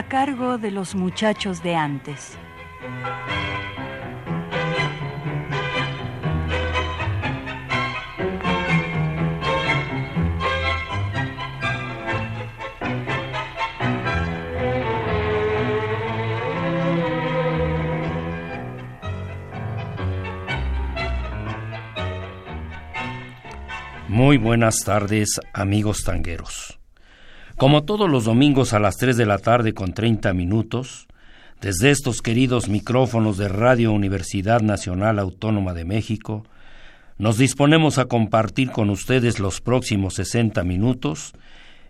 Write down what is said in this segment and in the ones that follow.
A cargo de los muchachos de antes. Muy buenas tardes, amigos tangueros. Como todos los domingos a las 3 de la tarde con 30 minutos, desde estos queridos micrófonos de Radio Universidad Nacional Autónoma de México, nos disponemos a compartir con ustedes los próximos 60 minutos,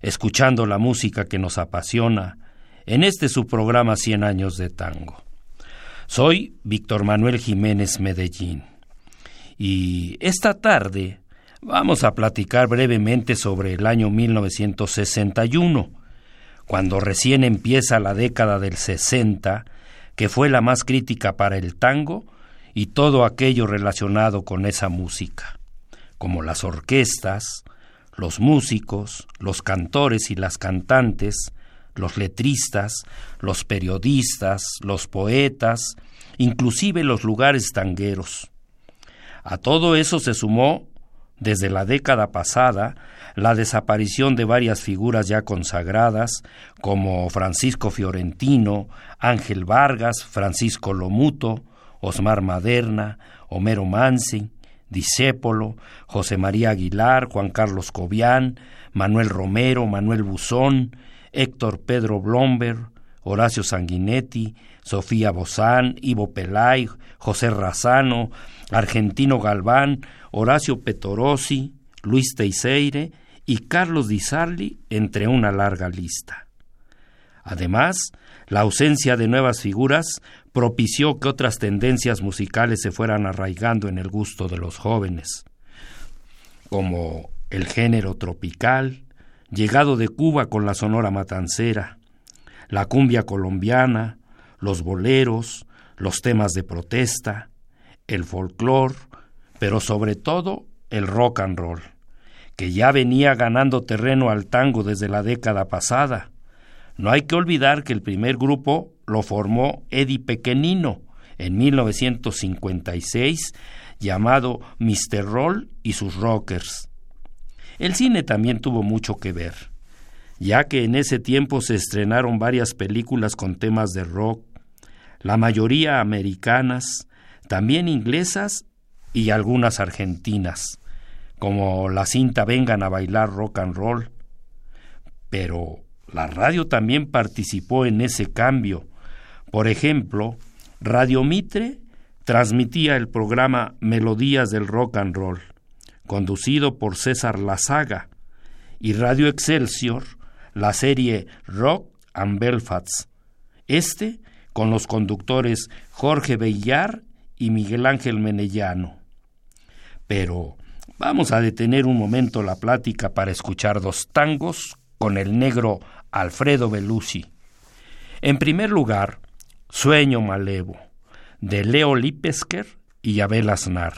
escuchando la música que nos apasiona en este su programa 100 años de tango. Soy Víctor Manuel Jiménez Medellín y esta tarde Vamos a platicar brevemente sobre el año 1961, cuando recién empieza la década del 60, que fue la más crítica para el tango y todo aquello relacionado con esa música, como las orquestas, los músicos, los cantores y las cantantes, los letristas, los periodistas, los poetas, inclusive los lugares tangueros. A todo eso se sumó desde la década pasada la desaparición de varias figuras ya consagradas como Francisco Fiorentino, Ángel Vargas, Francisco Lomuto, Osmar Maderna, Homero Mansi, Disépolo, José María Aguilar, Juan Carlos Cobian, Manuel Romero, Manuel Buzón, Héctor Pedro Blomber, Horacio Sanguinetti, Sofía Bozán, Ivo Pelay, José Razano, Argentino Galván, Horacio Petorosi, Luis Teiseire y Carlos Di Sarli, entre una larga lista. Además, la ausencia de nuevas figuras propició que otras tendencias musicales se fueran arraigando en el gusto de los jóvenes, como el género tropical, llegado de Cuba con la sonora matancera, la cumbia colombiana, los boleros, los temas de protesta, el folclore, pero sobre todo el rock and roll, que ya venía ganando terreno al tango desde la década pasada. No hay que olvidar que el primer grupo lo formó Eddie Pequenino en 1956, llamado Mr. Roll y sus Rockers. El cine también tuvo mucho que ver, ya que en ese tiempo se estrenaron varias películas con temas de rock, la mayoría americanas, también inglesas y algunas argentinas, como la cinta Vengan a bailar rock and roll. Pero la radio también participó en ese cambio. Por ejemplo, Radio Mitre transmitía el programa Melodías del Rock and Roll, conducido por César Lazaga, y Radio Excelsior la serie Rock and Belfast, este con los conductores Jorge Bellar y Miguel Ángel Menellano. Pero vamos a detener un momento la plática para escuchar dos tangos con el negro Alfredo Belusi. En primer lugar, Sueño Malevo, de Leo Lipesker y Abel Aznar.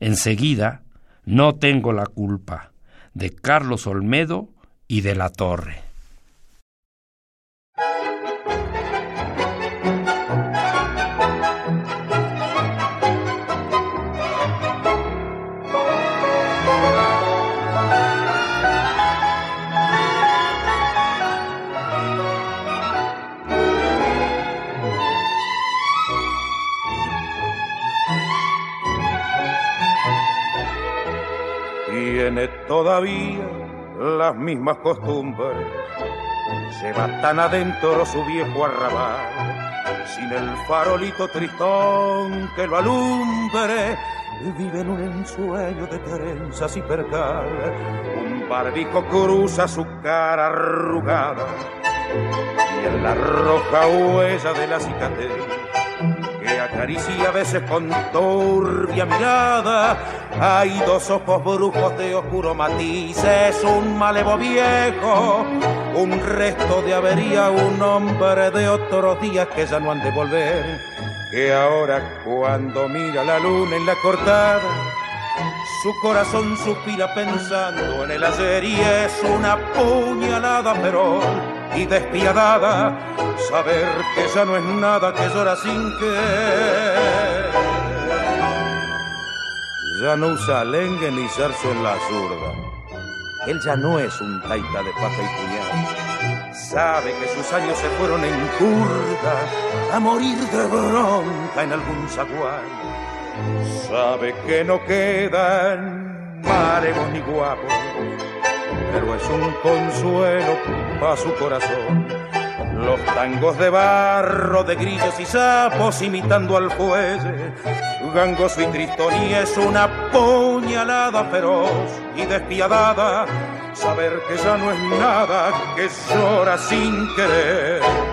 Enseguida, No tengo la culpa, de Carlos Olmedo y de la Torre. tiene todavía las mismas costumbres. Se va tan adentro su viejo arrabal, sin el farolito tristón que lo alumbre. Vive en un ensueño de trenzas y percal. Un barbico cruza su cara arrugada y en la roja huella de la cicatriz acaricia a veces con turbia mirada. Hay dos ojos brujos de oscuro matiz, es un malevo viejo, un resto de avería, un hombre de otros días que ya no han de volver. Que ahora cuando mira la luna en la cortada, su corazón suspira pensando en el ayer y es una puñalada pero y despiadada saber que ya no es nada que llora sin que ya no usa lengue ni zarzo en la zurda. Él ya no es un taita de paja y puñal sabe que sus años se fueron en curda a morir de bronca en algún zaguán. Sabe que no quedan maremos ni guapos, pero es un consuelo para su corazón. Los tangos de barro, de grillos y sapos imitando al fuelle, gangoso y tristón y es una puñalada feroz y despiadada. Saber que ya no es nada, que llora sin querer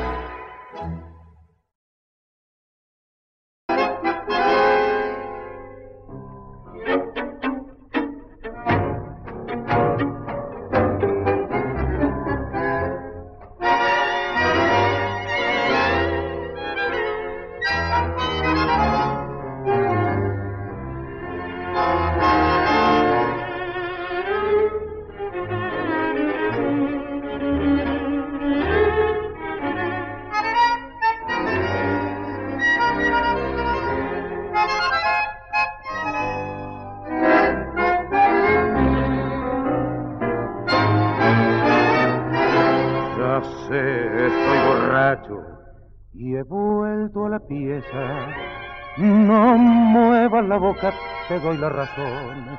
la boca, te doy la razón.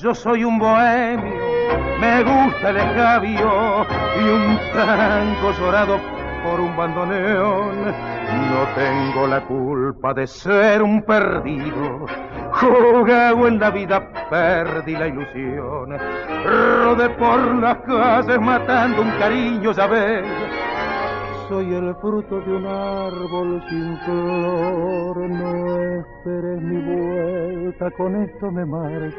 Yo soy un bohemio, me gusta el escabio y un tango llorado por un bandoneón. No tengo la culpa de ser un perdido. Jugado en la vida, perdí la ilusión. Rodé por las calles matando un cariño, ya ves soy el fruto de un árbol sin flor, no esperes mi vuelta, con esto me marcho.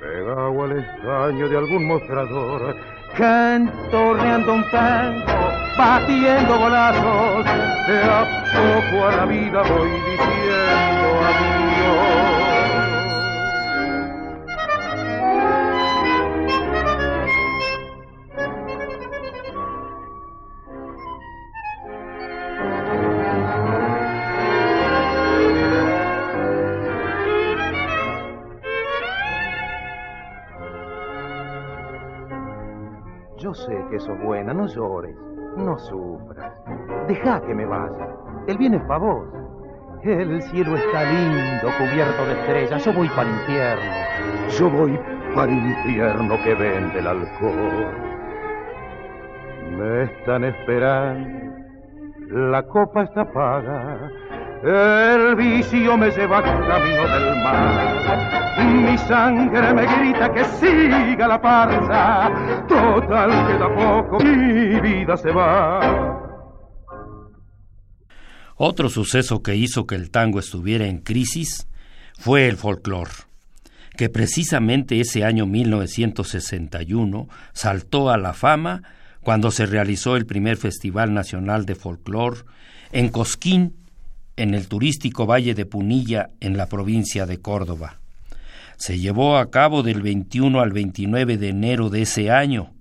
Pegado al estaño de algún mostrador, cantorreando un tango, batiendo golazos, de a poco a la vida voy diciendo no llores, no sufras. Deja que me vaya, el bien es para vos. El cielo está lindo, cubierto de estrellas, yo voy para el infierno. Yo voy para el infierno que vende el alcohol. Me están esperando, la copa está paga el vicio me lleva camino del mar. Mi sangre me grita que siga la farsa. Total queda poco, mi vida se va. Otro suceso que hizo que el tango estuviera en crisis fue el folclore, que precisamente ese año 1961 saltó a la fama cuando se realizó el primer Festival Nacional de Folclore en Cosquín, en el turístico Valle de Punilla, en la provincia de Córdoba. Se llevó a cabo del 21 al 29 de enero de ese año.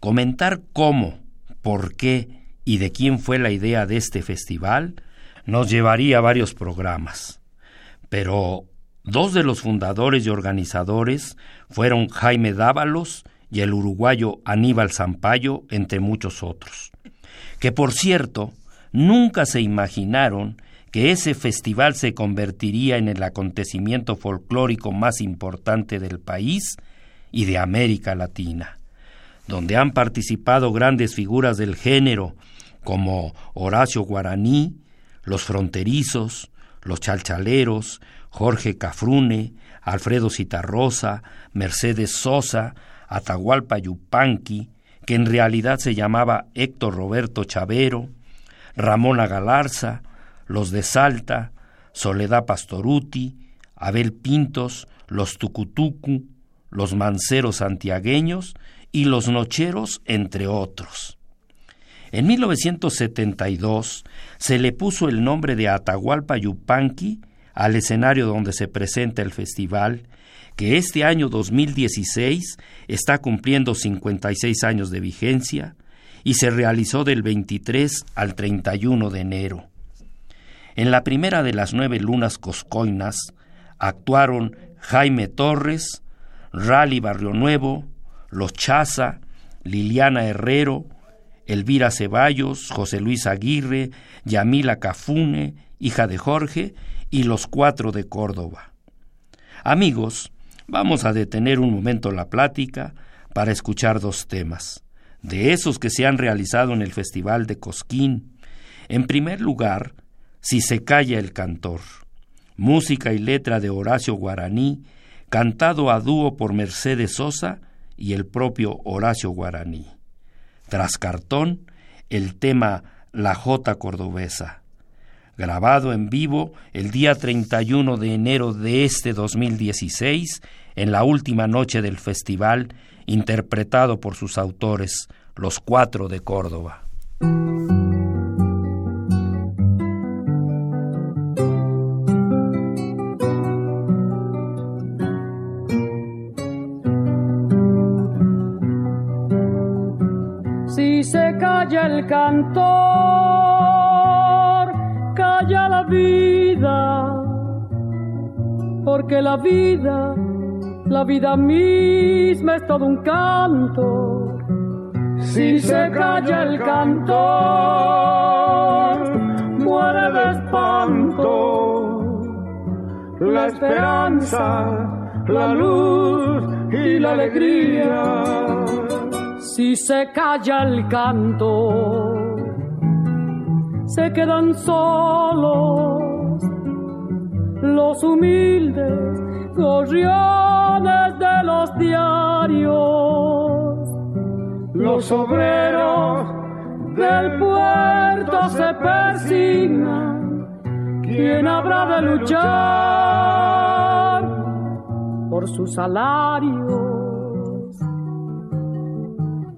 Comentar cómo, por qué y de quién fue la idea de este festival nos llevaría a varios programas. Pero dos de los fundadores y organizadores fueron Jaime Dávalos y el uruguayo Aníbal Zampayo, entre muchos otros, que por cierto nunca se imaginaron que ese festival se convertiría en el acontecimiento folclórico más importante del país y de América Latina, donde han participado grandes figuras del género como Horacio Guaraní, los fronterizos, los chalchaleros, Jorge Cafrune, Alfredo Citarrosa, Mercedes Sosa, Atahualpa Yupanqui, que en realidad se llamaba Héctor Roberto Chavero, Ramona Galarza, los de Salta, Soledad Pastoruti, Abel Pintos, los Tucutucu, los Manceros Santiagueños y los Nocheros, entre otros. En 1972 se le puso el nombre de Atahualpa Yupanqui al escenario donde se presenta el festival, que este año 2016 está cumpliendo 56 años de vigencia y se realizó del 23 al 31 de enero. En la primera de las nueve lunas coscoinas actuaron Jaime Torres, Rally Barrio Nuevo, Los Chaza, Liliana Herrero, Elvira Ceballos, José Luis Aguirre, Yamila Cafune, hija de Jorge, y los cuatro de Córdoba. Amigos, vamos a detener un momento la plática para escuchar dos temas, de esos que se han realizado en el Festival de Cosquín. En primer lugar, Si se calla el cantor, música y letra de Horacio Guaraní, cantado a dúo por Mercedes Sosa y el propio Horacio Guaraní. Tras cartón, el tema La Jota Cordobesa, grabado en vivo el día 31 de enero de este 2016, en la última noche del festival, interpretado por sus autores, los cuatro de Córdoba. Calla el cantor, calla la vida, porque la vida, la vida misma es todo un canto. Si se calla el cantor, muere de espanto la esperanza, la luz y la alegría. Si se calla el canto, se quedan solos los humildes gorriones de los diarios. Los obreros del puerto se persignan. ¿Quién habrá de luchar por sus salarios?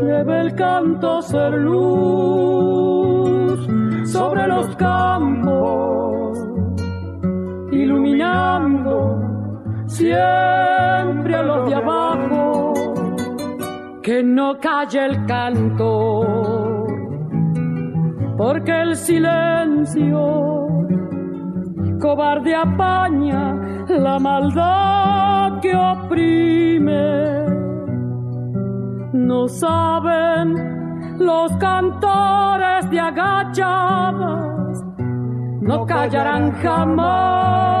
Debe el canto ser luz sobre los campos, iluminando siempre a los de abajo, que no calle el canto, porque el silencio cobarde apaña la maldad que oprime no saben los cantores de agachadas, no callarán jamás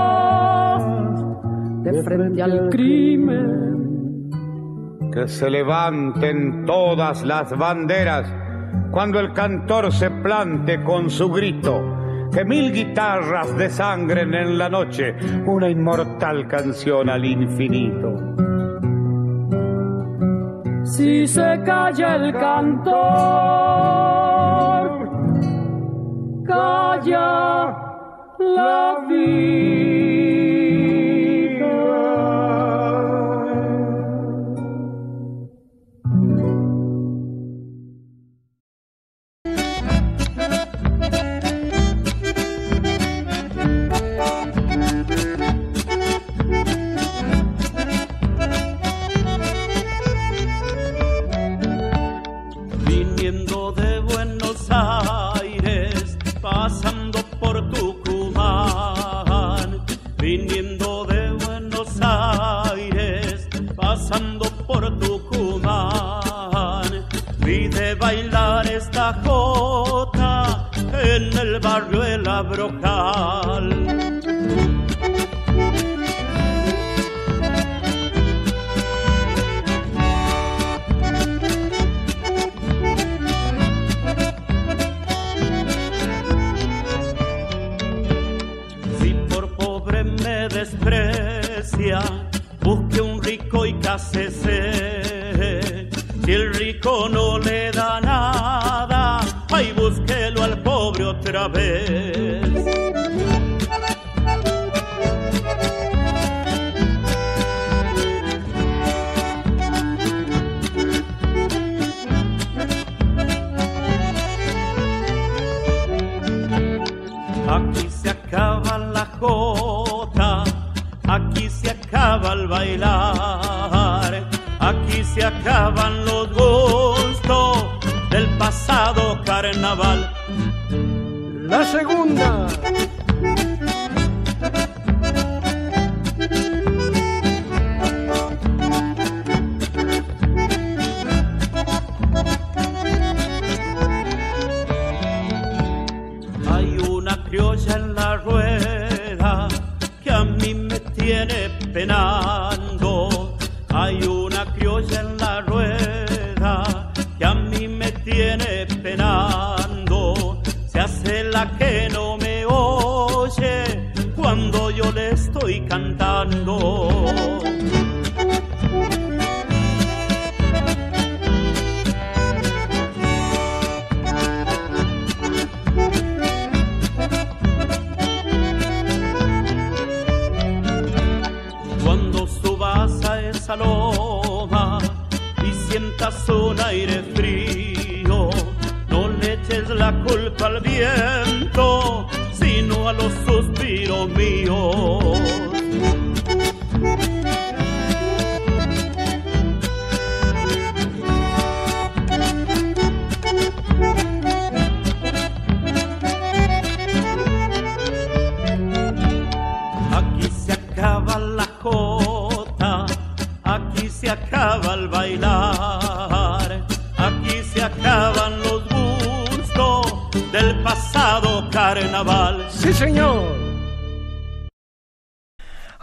de frente al crimen. Que se levanten todas las banderas cuando el cantor se plante con su grito. Que mil guitarras desangren en la noche una inmortal canción al infinito si se calla el cantor, calla la vida. por Tucumán, viniendo de Buenos Aires, pasando por Tucumán. Vi de bailar esta jota en el barrio de La Brocal otra vez. Aquí se acaba la jota, aquí se acaba el bailar, aquí se acaban los gustos del pasado carnaval. Segunda.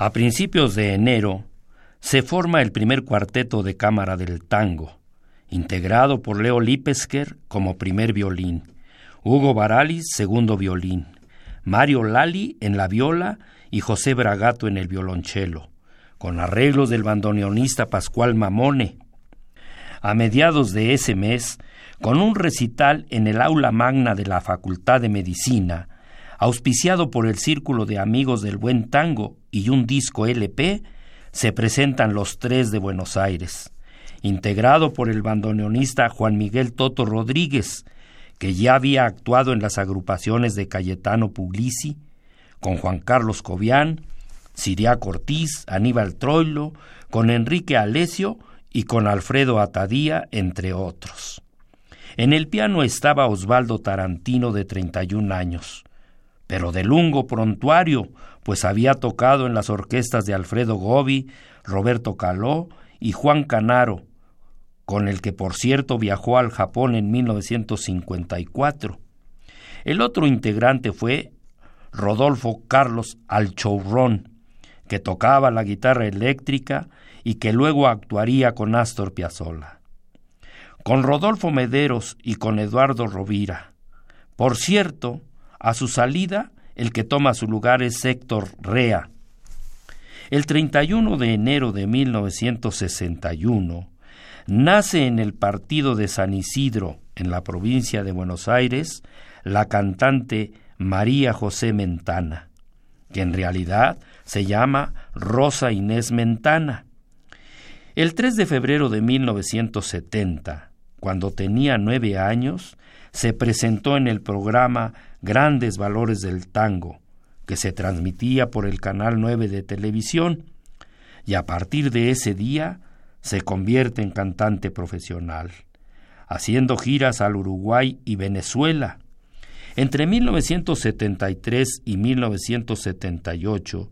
A principios de enero se forma el primer cuarteto de cámara del tango, integrado por Leo Lipesker como primer violín, Hugo Baralis segundo violín, Mario Lali en la viola y José Bragato en el violonchelo, con arreglos del bandoneonista Pascual Mamone. A mediados de ese mes, con un recital en el aula magna de la Facultad de Medicina, auspiciado por el Círculo de Amigos del Buen Tango y un disco LP, se presentan los tres de Buenos Aires, integrado por el bandoneonista Juan Miguel Toto Rodríguez, que ya había actuado en las agrupaciones de Cayetano Puglisi, con Juan Carlos Cobian, Siria Ortiz, Aníbal Troilo, con Enrique Alesio y con Alfredo Atadía, entre otros. En el piano estaba Osvaldo Tarantino de 31 años, pero de lungo prontuario, pues había tocado en las orquestas de Alfredo Gobi, Roberto Caló y Juan Canaro, con el que por cierto viajó al Japón en 1954. El otro integrante fue Rodolfo Carlos Alchourrón, que tocaba la guitarra eléctrica y que luego actuaría con Astor Piazzolla. Con Rodolfo Mederos y con Eduardo Rovira. Por cierto, a su salida, el que toma su lugar es Héctor Rea. El 31 de enero de 1961 nace en el partido de San Isidro, en la provincia de Buenos Aires, la cantante María José Mentana, que en realidad se llama Rosa Inés Mentana. El 3 de febrero de 1970, cuando tenía nueve años, se presentó en el programa Grandes Valores del Tango, que se transmitía por el Canal 9 de televisión, y a partir de ese día se convierte en cantante profesional, haciendo giras al Uruguay y Venezuela. Entre 1973 y 1978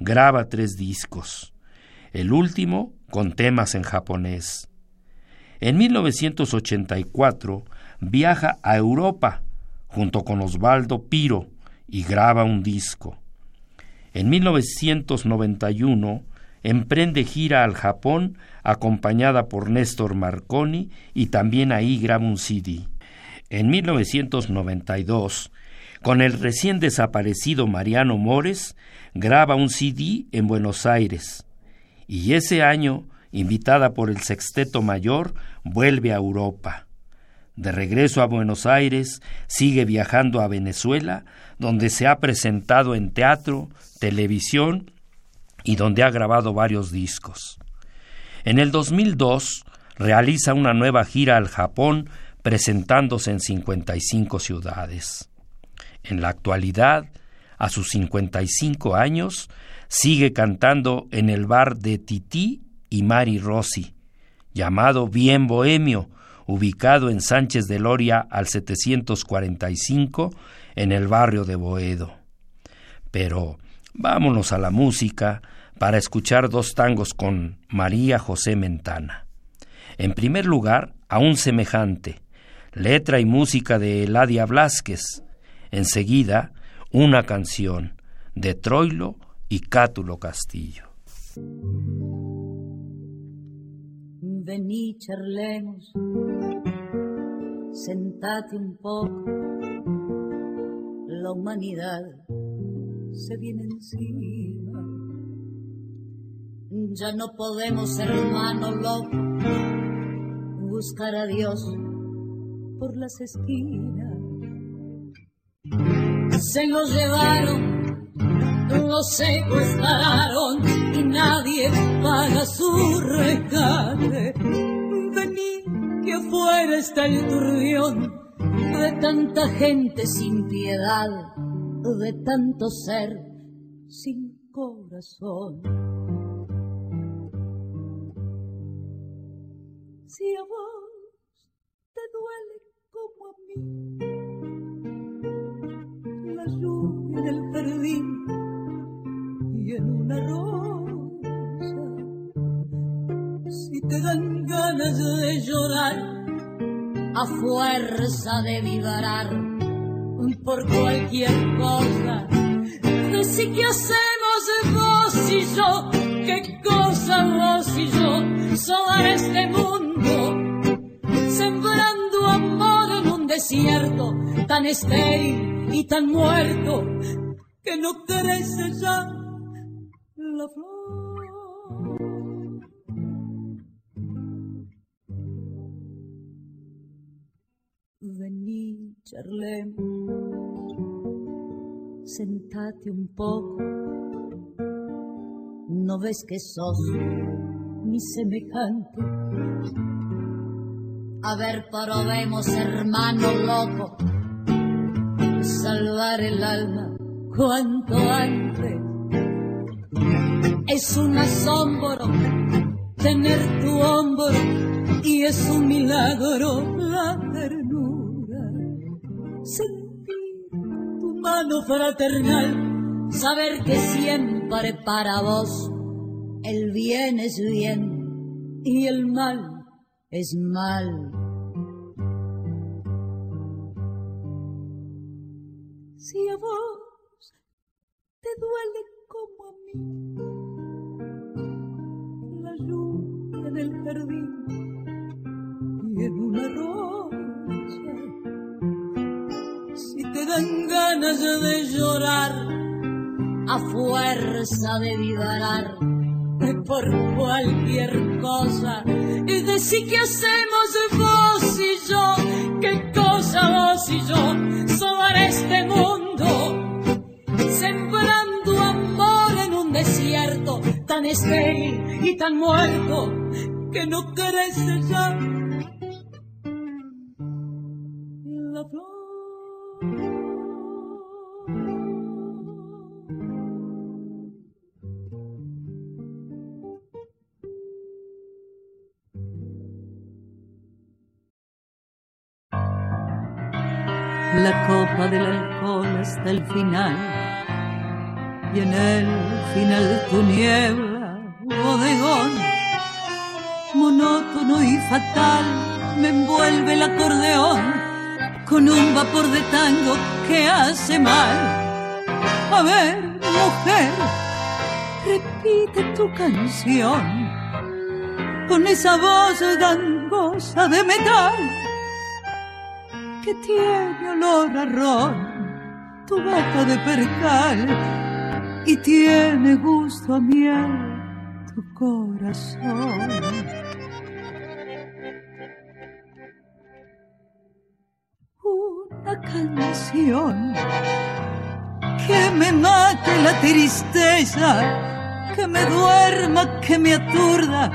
graba tres discos, el último con temas en japonés. En 1984 viaja a Europa junto con Osvaldo Piro y graba un disco. En 1991 emprende gira al Japón acompañada por Néstor Marconi y también ahí graba un CD. En 1992, con el recién desaparecido Mariano Mores, graba un CD en Buenos Aires. Y ese año, invitada por el Sexteto Mayor, vuelve a Europa. De regreso a Buenos Aires, sigue viajando a Venezuela, donde se ha presentado en teatro, televisión y donde ha grabado varios discos. En el 2002 realiza una nueva gira al Japón presentándose en 55 ciudades. En la actualidad, a sus 55 años, sigue cantando en el bar de Tití y Mari Rossi, llamado Bien Bohemio, ubicado en Sánchez de Loria al 745 en el barrio de Boedo. Pero vámonos a la música para escuchar dos tangos con María José Mentana. En primer lugar, a un semejante, letra y música de Eladia Blasquez. Enseguida, una canción de Troilo y Cátulo Castillo. Vení, charlemos, sentate un poco, la humanidad se viene encima. Ya no podemos, ser hermanos locos, buscar a Dios por las esquinas. Se lo llevaron, lo secuestraron y nadie paga su rescate. Vení, que afuera está el de tanta gente sin piedad, de tanto ser sin corazón. Si a vos te duele como a mí una rosa. Si te dan ganas de llorar a fuerza de vibrar por cualquier cosa, si que hacemos vos y yo, qué cosa vos y yo, sobar este mundo sembrando amor en un desierto tan estéril y tan muerto que no crece ya Vení, charlemos, sentate un poco, no ves que sos mi semejante a ver, probemos, hermano loco, salvar el alma cuanto antes. Es un asombro tener tu hombro y es un milagro la ternura. Fraternal, saber que siempre para vos el bien es bien y el mal es mal. Si a vos te duele como a mí la lluvia del jardín y en una rosa, dan ganas de llorar a fuerza de vibrar por cualquier cosa. Y decir que hacemos vos y yo, qué cosa vos y yo, sobre este mundo, sembrando amor en un desierto tan estéril y tan muerto que no crece ya hasta el final. Y en el final tu niebla, bodegón, monótono y fatal, me envuelve el acordeón con un vapor de tango que hace mal. A ver, mujer, repite tu canción con esa voz gangosa de metal que tiene olor a ron, tu bata de percal y tiene gusto a miel tu corazón. Una canción que me mate la tristeza, que me duerma, que me aturda.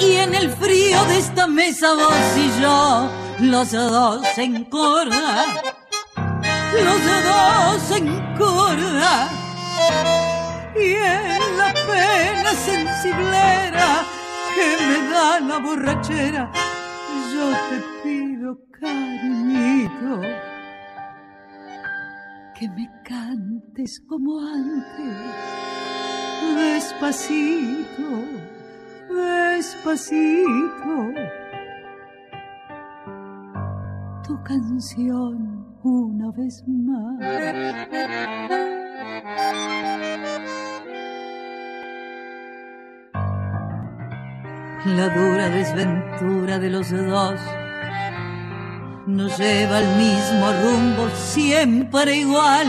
Y en el frío de esta mesa vos y yo, los dos en corda, los dos en. Y en la pena sensiblera que me da la borrachera, yo te pido cariñito que me cantes como antes, despacito, despacito. Tu canción una vez más. La dura desventura de los dos nos lleva al mismo rumbo, siempre igual.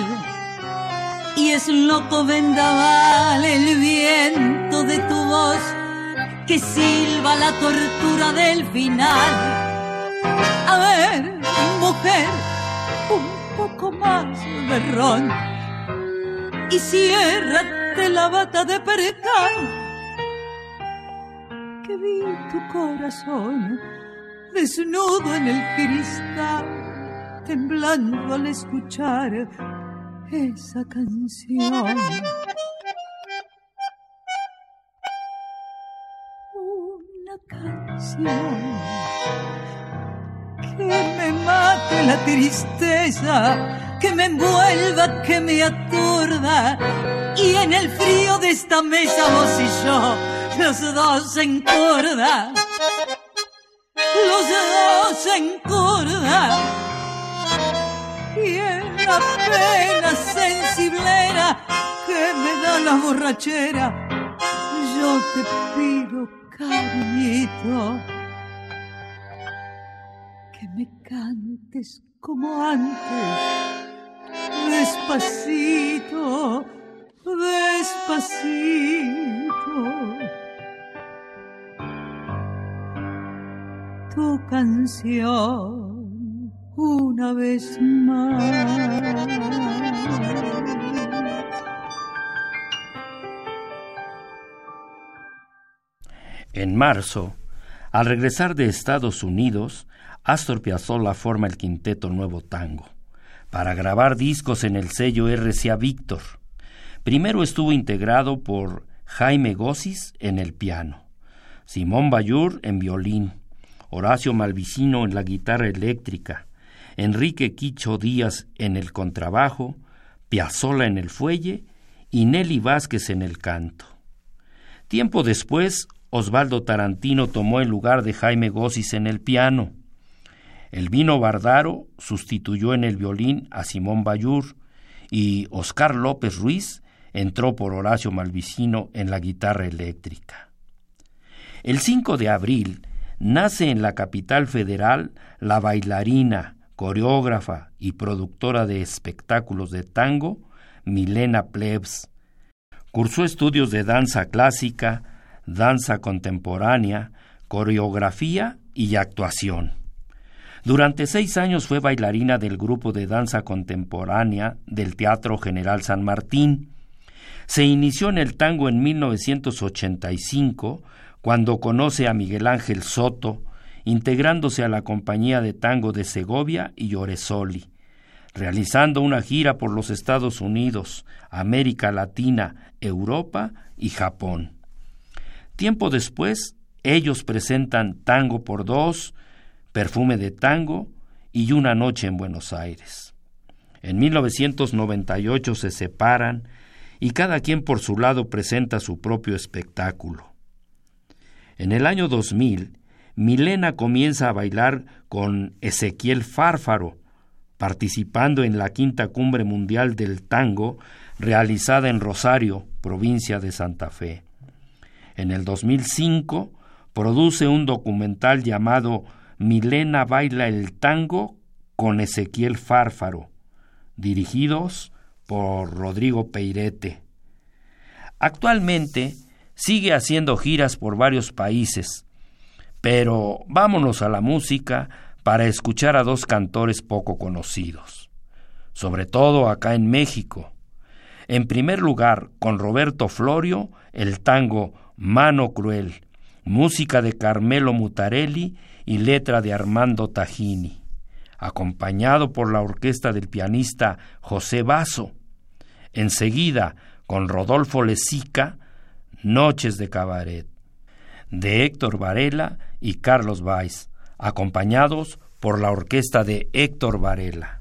Y es loco vendaval el viento de tu voz que silba la tortura del final. A ver, mujer, poco más de ron y ciérrate la bata de percal que vi tu corazón desnudo en el cristal, temblando al escuchar esa canción. Una canción que me mate la tristeza, que me envuelva, que me aturda. Y en el frío de esta mesa vos y yo, los dos en los dos en y en la pena sensiblera que me da la borrachera yo te pido cariñito que me cantes como antes despacito despacito tu canción una vez más. En marzo, al regresar de Estados Unidos, Astor Piazzolla forma el quinteto Nuevo Tango para grabar discos en el sello RCA Víctor. Primero estuvo integrado por Jaime Gossis en el piano, Simón Bayur en violín, Horacio Malvicino en la guitarra eléctrica, Enrique Quicho Díaz en el contrabajo, Piazzola en el fuelle y Nelly Vázquez en el canto. Tiempo después, Osvaldo Tarantino tomó el lugar de Jaime Gossis en el piano. El vino Bardaro sustituyó en el violín a Simón Bayur y Oscar López Ruiz entró por Horacio Malvicino en la guitarra eléctrica. El 5 de abril nace en la capital federal la bailarina, coreógrafa y productora de espectáculos de tango, Milena Plebs. Cursó estudios de danza clásica, danza contemporánea, coreografía y actuación. Durante seis años fue bailarina del grupo de danza contemporánea del Teatro General San Martín. Se inició en el tango en 1985 cuando conoce a Miguel Ángel Soto, integrándose a la compañía de tango de Segovia y Oresoli, realizando una gira por los Estados Unidos, América Latina, Europa y Japón. Tiempo después, ellos presentan Tango por dos, Perfume de Tango y Una Noche en Buenos Aires. En 1998 se separan y cada quien por su lado presenta su propio espectáculo. En el año 2000, Milena comienza a bailar con Ezequiel Fárfaro, participando en la quinta cumbre mundial del tango realizada en Rosario, provincia de Santa Fe. En el 2005 produce un documental llamado Milena baila el tango con Ezequiel Fárfaro, dirigidos por Rodrigo Peirete. Actualmente sigue haciendo giras por varios países, pero vámonos a la música para escuchar a dos cantores poco conocidos, sobre todo acá en México. En primer lugar, con Roberto Florio, el tango Mano Cruel, música de Carmelo Mutarelli y letra de Armando Tajini, acompañado por la orquesta del pianista José Basso. Enseguida, con Rodolfo Lezica, Noches de Cabaret, de Héctor Varela y Carlos Valls, acompañados por la orquesta de Héctor Varela.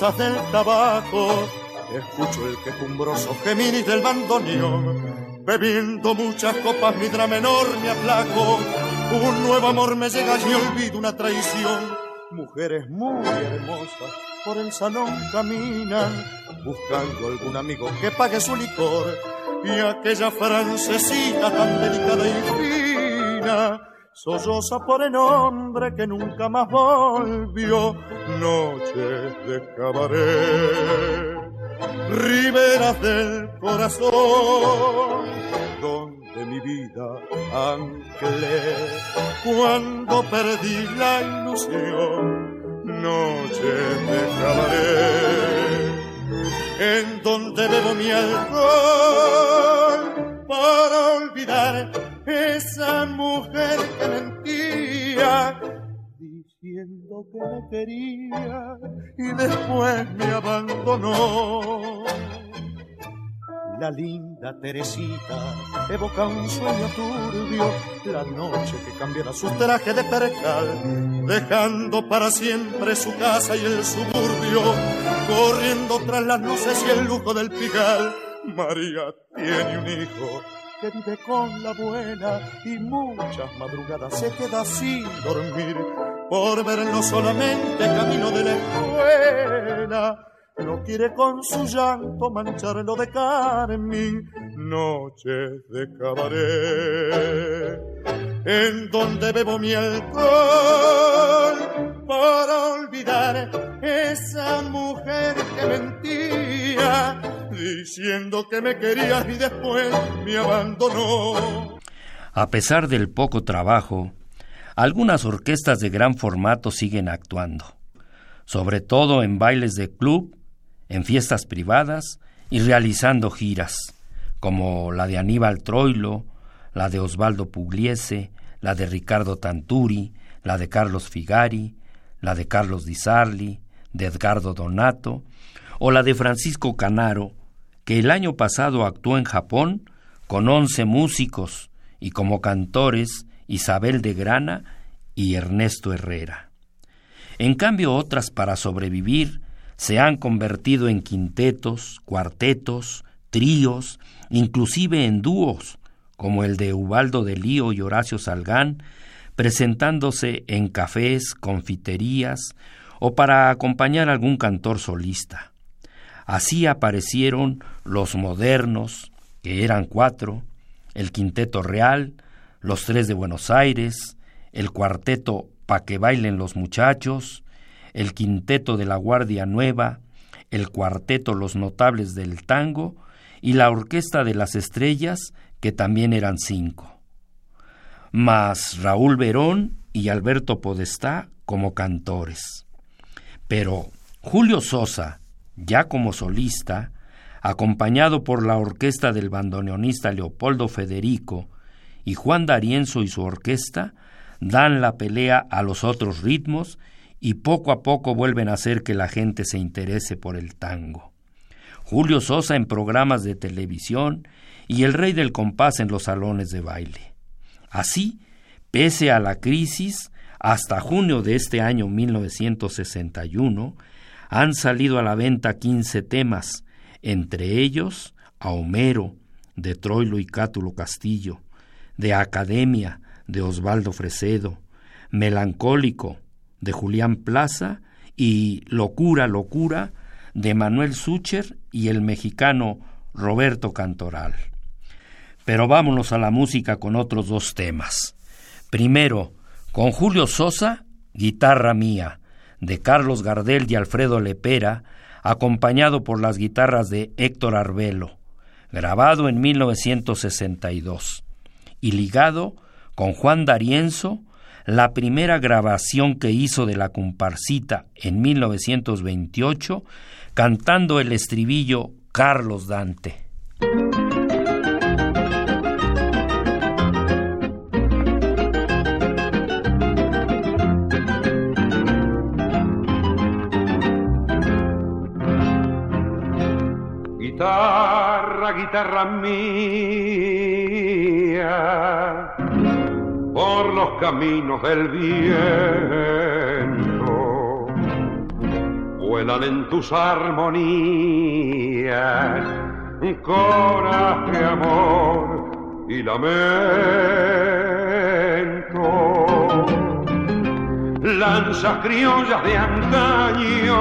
Del tabaco, escucho el quejumbroso gemir del bandoneón. Bebiendo muchas copas, mi drama menor me aplaco. Un nuevo amor me llega y olvido una traición. Mujeres muy hermosas por el salón caminan, buscando algún amigo que pague su licor. Y aquella francesita tan delicada y fina solloza por el hombre que nunca más volvió. Noches de cabaret, riberas del corazón, donde mi vida anclé cuando perdí la ilusión. Noches de cabaret en donde bebo mi alcohol para olvidar esa mujer que mentía diciendo que me quería y después me abandonó. La linda Teresita evoca un sueño turbio, la noche que cambiará su traje de percal, dejando para siempre su casa y el suburbio, corriendo tras las luces y el lujo del pigal. María tiene un hijo que vive con la abuela y muchas madrugadas se queda sin dormir por verlo solamente camino de la escuela no quiere con su llanto mancharlo de carmín. Noches de cabaret, en donde bebo mi alcohol para olvidar esa mujer que mentía, diciendo que me quería y después me abandonó. A pesar del poco trabajo, algunas orquestas de gran formato siguen actuando, sobre todo en bailes de club en fiestas privadas y realizando giras, como la de Aníbal Troilo, la de Osvaldo Pugliese, la de Ricardo Tanturi, la de Carlos Figari, la de Carlos Di Sarli, de Edgardo Donato, o la de Francisco Canaro, que el año pasado actuó en Japón con once músicos y como cantores Isabel de Grana y Ernesto Herrera. En cambio, otras para sobrevivir se han convertido en quintetos, cuartetos, tríos, inclusive en dúos, como el de Ubaldo de Lío y Horacio Salgán, presentándose en cafés, confiterías o para acompañar a algún cantor solista. Así aparecieron los modernos, que eran cuatro, el Quinteto Real, los tres de Buenos Aires, el cuarteto Pa' que bailen los muchachos, el quinteto de la Guardia Nueva, el cuarteto Los Notables del Tango y la Orquesta de las Estrellas, que también eran cinco. Más Raúl Verón y Alberto Podestá como cantores. Pero Julio Sosa, ya como solista, acompañado por la orquesta del bandoneonista Leopoldo Federico y Juan D'Arienzo y su orquesta, dan la pelea a los otros ritmos y poco a poco vuelven a hacer que la gente se interese por el tango. Julio Sosa en programas de televisión y el rey del compás en los salones de baile. Así, pese a la crisis, hasta junio de este año 1961, han salido a la venta 15 temas, entre ellos a Homero, de Troilo y Cátulo Castillo, de Academia, de Osvaldo Fresedo, Melancólico, de Julián Plaza y Locura, Locura de Manuel Sucher y el mexicano Roberto Cantoral. Pero vámonos a la música con otros dos temas. Primero, con Julio Sosa, Guitarra Mía, de Carlos Gardel y Alfredo Lepera, acompañado por las guitarras de Héctor Arbelo, grabado en 1962, y ligado con Juan D'Arienzo, la primera grabación que hizo de la comparsita en 1928, cantando el estribillo Carlos Dante. Guitarra, guitarra mía por los caminos del viento. Vuelan en tus armonías coraje, amor y lamento. Lanzas criollas de antaño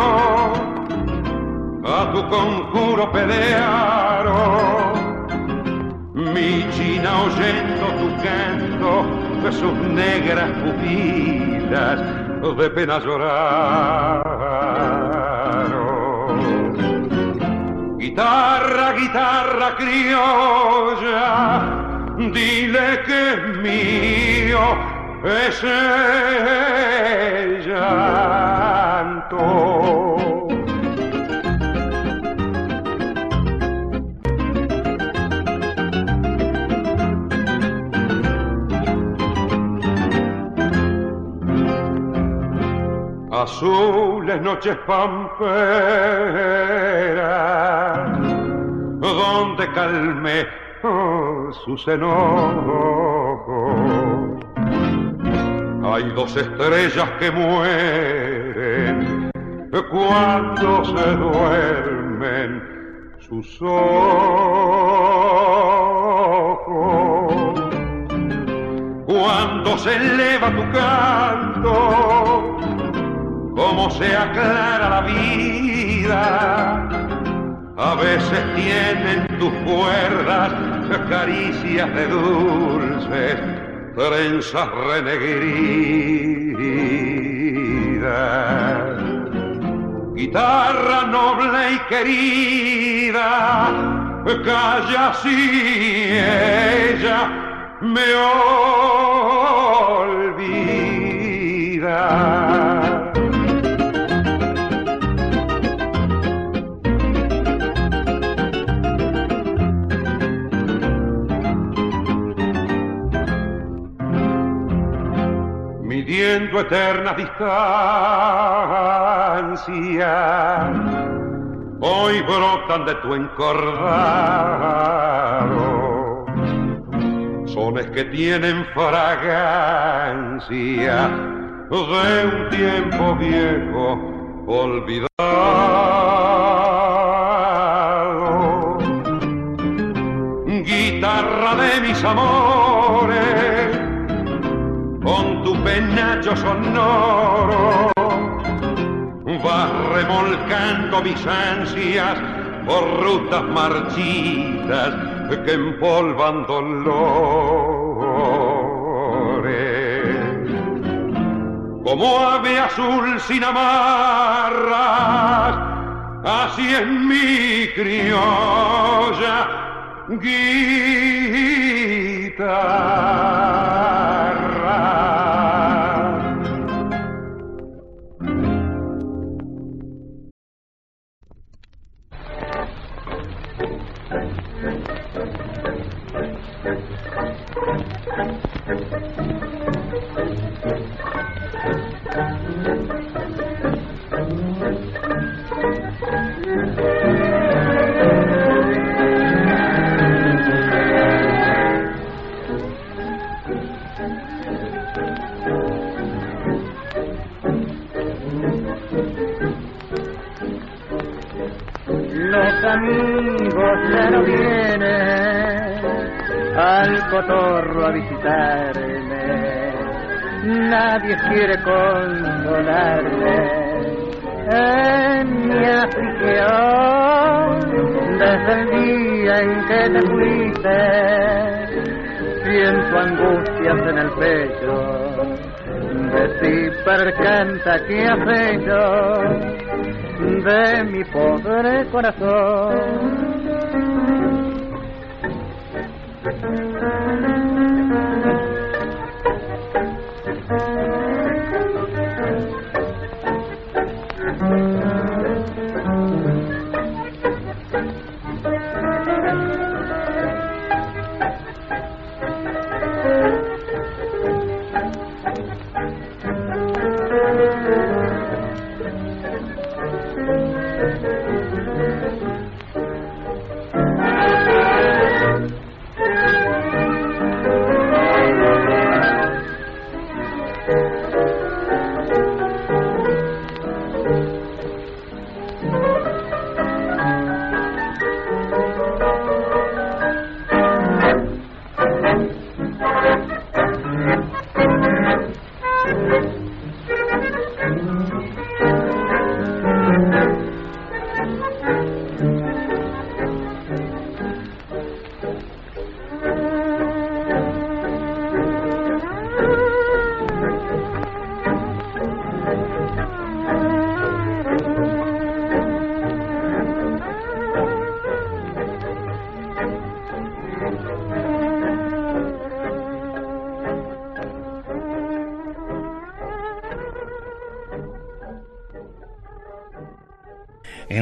a tu conjuro pelearon. Mi china oyendo tu canto sus negras pupilas de pena lloraron. Guitarra, guitarra criolla, dile que es mío ese llanto. Azules noches pamperas, donde calme oh, sus. Hay dos estrellas que mueren cuando se duermen sus ojos. Cuando se eleva tu canto, como se aclara la vida, a veces tienen tus cuerdas caricias de dulces trenzas renegridas guitarra noble y querida, calla si ella me olvida. Midiendo eternas distancias, hoy brotan de tu encordado, sones que tienen fragancia de un tiempo viejo olvidado. Sonoro vas remolcando mis ansias por rutas marchitas que empolvan dolores. Como ave azul sin amarras, así es mi criolla guitarra. Thank you. Quiere consolarme en mi aflicción. Desde el día en que te fuiste, siento angustias en el pecho. De ti percanta que has hecho de mi pobre corazón.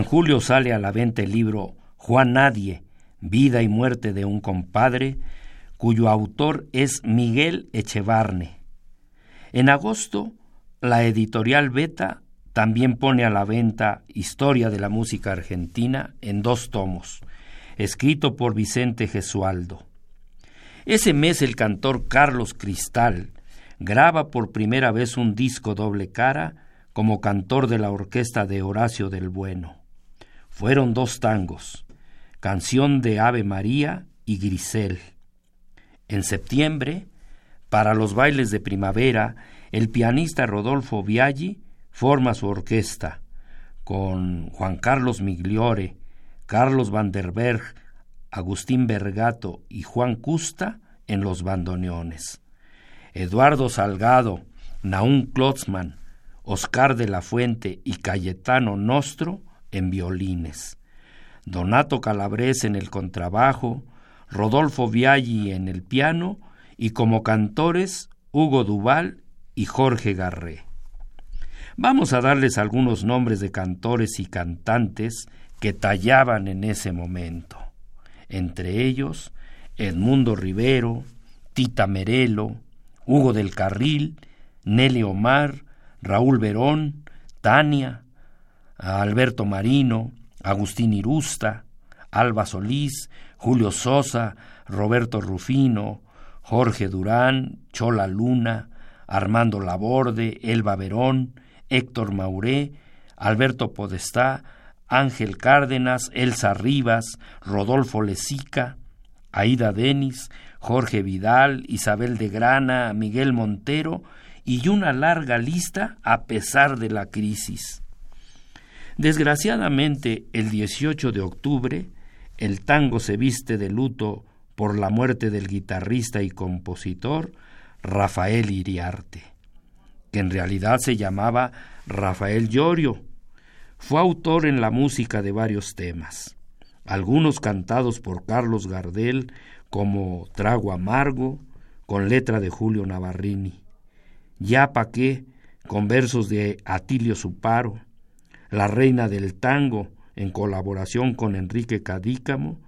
Julio sale a la venta el libro Juan Nadie, Vida y Muerte de un compadre, cuyo autor es Miguel Echevarne. En agosto, la editorial Beta también pone a la venta Historia de la Música Argentina en dos tomos, escrito por Vicente Gesualdo. Ese mes el cantor Carlos Cristal graba por primera vez un disco doble cara como cantor de la orquesta de Horacio del Bueno. Fueron dos tangos, Canción de Ave María y Grisel. En septiembre, para los bailes de primavera, el pianista Rodolfo Biaggi forma su orquesta con Juan Carlos Migliore, Carlos van der Berg, Agustín Bergato y Juan Custa en los bandoneones. Eduardo Salgado, Naún Klotzmann, Oscar de la Fuente y Cayetano Nostro en violines. Donato Calabrés en el contrabajo, Rodolfo Viaggi en el piano y como cantores Hugo Duval y Jorge Garré. Vamos a darles algunos nombres de cantores y cantantes que tallaban en ese momento. Entre ellos, Edmundo Rivero, Tita Merelo, Hugo del Carril, Nelly Omar, Raúl Verón, Tania, Alberto Marino, Agustín Irusta, Alba Solís, Julio Sosa, Roberto Rufino, Jorge Durán, Chola Luna, Armando Laborde, Elba Verón, Héctor Mauré, Alberto Podestá, Ángel Cárdenas, Elsa Rivas, Rodolfo Lezica, Aida Denis, Jorge Vidal, Isabel de Grana, Miguel Montero y una larga lista a pesar de la crisis. Desgraciadamente, el 18 de octubre, el tango se viste de luto por la muerte del guitarrista y compositor Rafael Iriarte, que en realidad se llamaba Rafael Llorio. Fue autor en la música de varios temas, algunos cantados por Carlos Gardel como Trago Amargo, con letra de Julio Navarrini, Ya pa' qué, con versos de Atilio Suparo, La Reina del Tango, en colaboración con Enrique Cadícamo,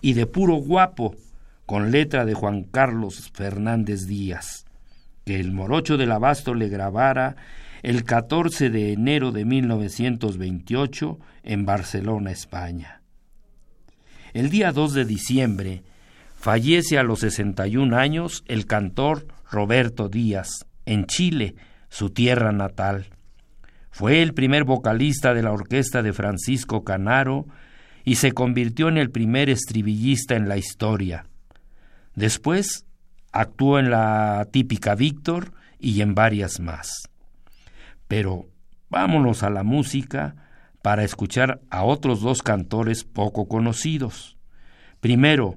y de Puro Guapo, con letra de Juan Carlos Fernández Díaz, que el morocho del abasto le grabara el 14 de enero de 1928 en Barcelona, España. El día 2 de diciembre fallece a los 61 años el cantor Roberto Díaz, en Chile, su tierra natal. Fue el primer vocalista de la orquesta de Francisco Canaro y se convirtió en el primer estribillista en la historia. Después actuó en la típica Víctor y en varias más. Pero vámonos a la música para escuchar a otros dos cantores poco conocidos. Primero,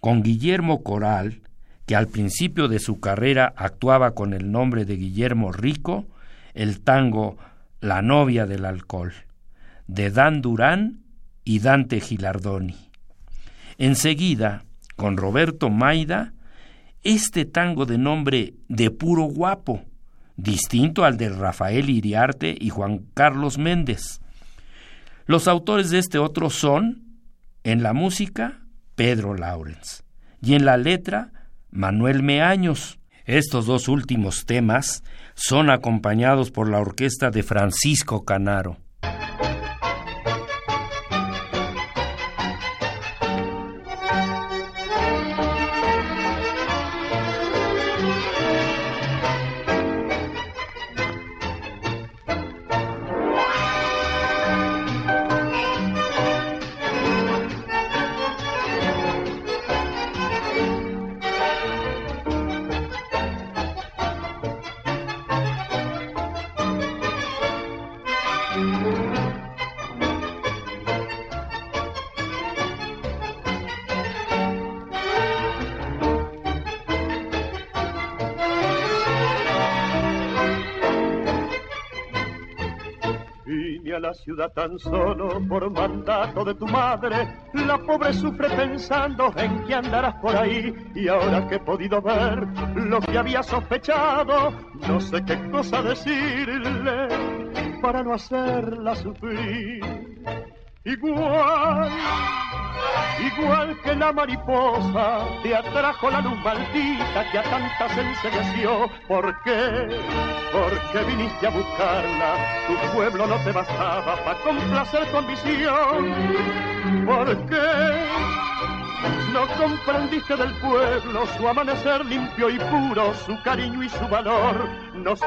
con Guillermo Coral, que al principio de su carrera actuaba con el nombre de Guillermo Rico, el tango la novia del alcohol, de Dan Durán y Dante Gilardoni. Enseguida, con Roberto Maida, este tango de nombre de puro guapo, distinto al de Rafael Iriarte y Juan Carlos Méndez. Los autores de este otro son, en la música, Pedro Lawrence, y en la letra, Manuel Meaños. Estos dos últimos temas son acompañados por la orquesta de Francisco Canaro. Ciudad tan solo por mandato de tu madre. La pobre sufre pensando en que andarás por ahí. Y ahora que he podido ver lo que había sospechado, no sé qué cosa decirle para no hacerla sufrir. Igual, igual que la mariposa, te atrajo la luz maldita que a tantas enseñeció. ¿Por qué? Porque viniste a buscarla, tu pueblo no te bastaba para complacer tu ambición. ¿Por qué? No comprendiste del pueblo su amanecer limpio y puro, su cariño y su valor. No sé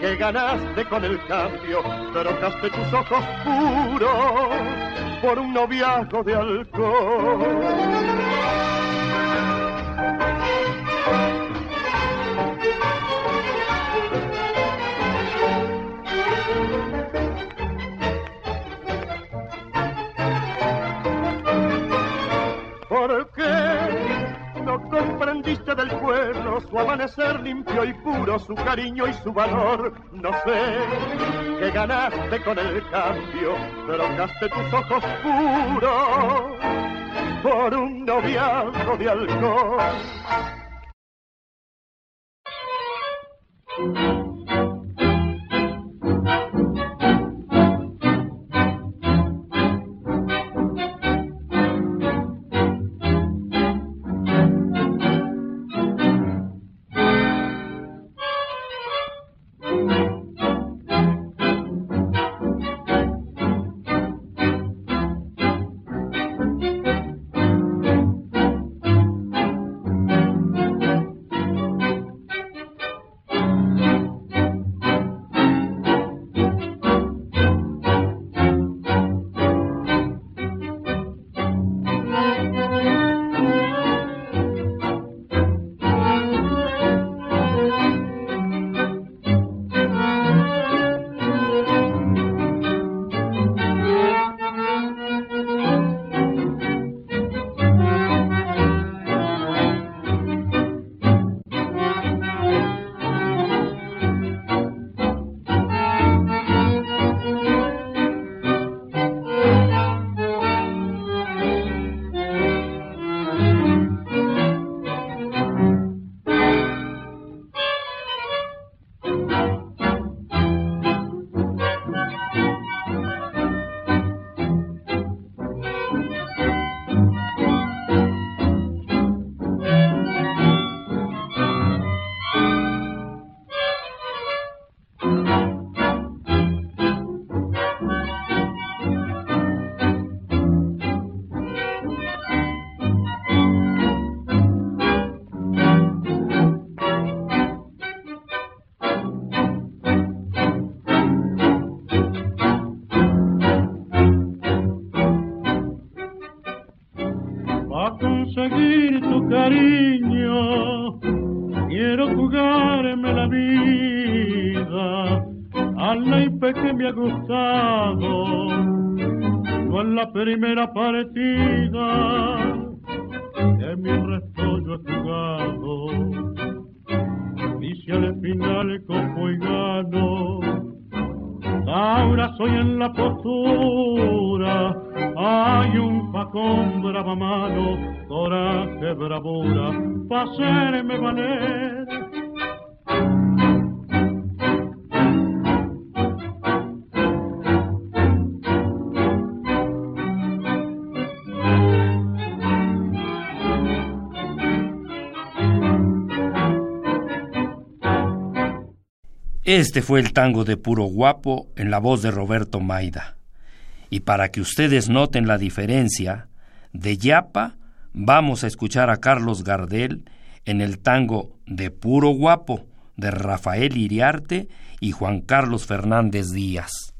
qué ganaste con el cambio, trocaste tus ojos puros por un noviazgo de alcohol. Del pueblo, su amanecer limpio y puro, su cariño y su valor. No sé qué ganaste con el cambio, trocaste tus ojos puros por un noviazgo de alcohol. Coraje valer Este fue el tango de Puro Guapo en la voz de Roberto Maida. Y para que ustedes noten la diferencia, de Yapa vamos a escuchar a Carlos Gardel en el tango de Puro Guapo de Rafael Iriarte y Juan Carlos Fernández Díaz.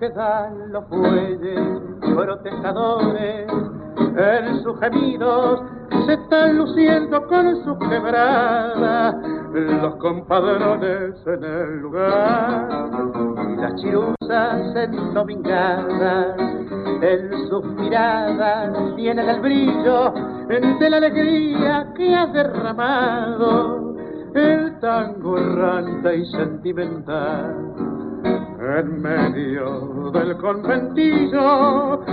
Que dan los fuelles protestadores, en sus gemidos se están luciendo con sus quebradas los compadrones en el lugar las chiruzas endomingadas en sus miradas tienen el brillo de la alegría que ha derramado el tango errante y sentimental en medio del conventillo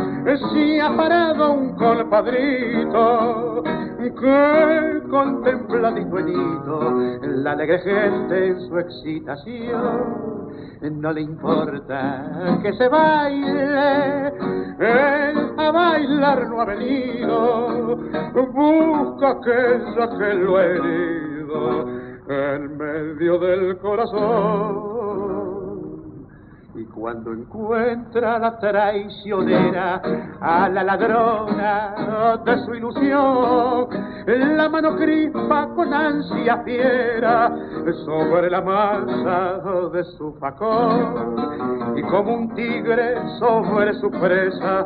se ha parado un colpadrito que contempla dispuesto la alegre gente en su excitación. No le importa que se baile, él a bailar no ha venido, busca aquella que lo herido en medio del corazón. Y cuando encuentra la traicionera a la ladrona de su ilusión, la mano crispa con ansia fiera sobre la masa de su facón. Y como un tigre sobre su presa,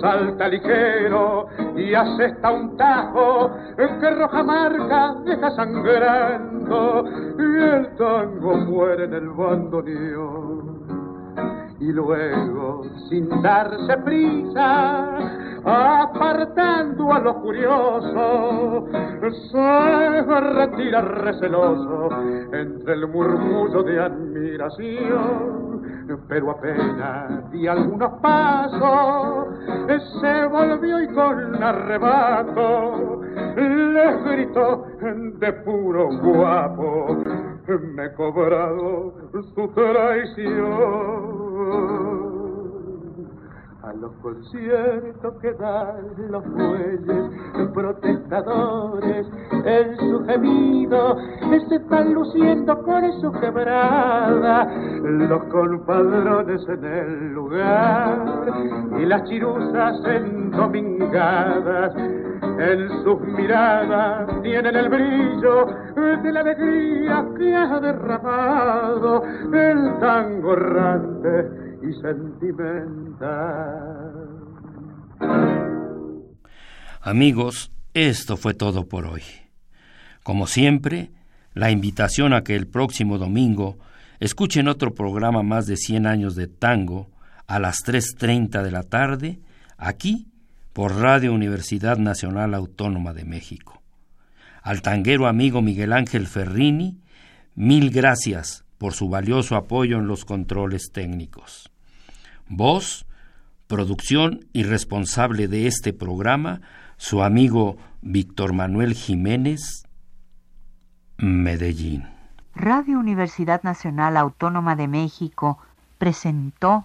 salta ligero y asesta un tajo que roja marca deja sangrando y el tango muere en el bandoneón y luego, sin darse prisa, apartando a lo curioso, se retira receloso entre el murmullo de admiración. Pero apenas di algunos pasos, se volvió y con arrebato les gritó de puro guapo, me he cobrado su traición. A los conciertos que dan los bueyes protestadores en su gemido se están luciendo con su quebrada los compadrones en el lugar y las chiruzas endomingadas en sus miradas tienen el brillo de la alegría que ha derramado el tango errante y sentimental. Amigos, esto fue todo por hoy. Como siempre, la invitación a que el próximo domingo escuchen otro programa más de 100 años de tango a las 3.30 de la tarde, aquí por Radio Universidad Nacional Autónoma de México. Al tanguero amigo Miguel Ángel Ferrini, mil gracias por su valioso apoyo en los controles técnicos. Voz, producción y responsable de este programa, su amigo Víctor Manuel Jiménez, Medellín. Radio Universidad Nacional Autónoma de México presentó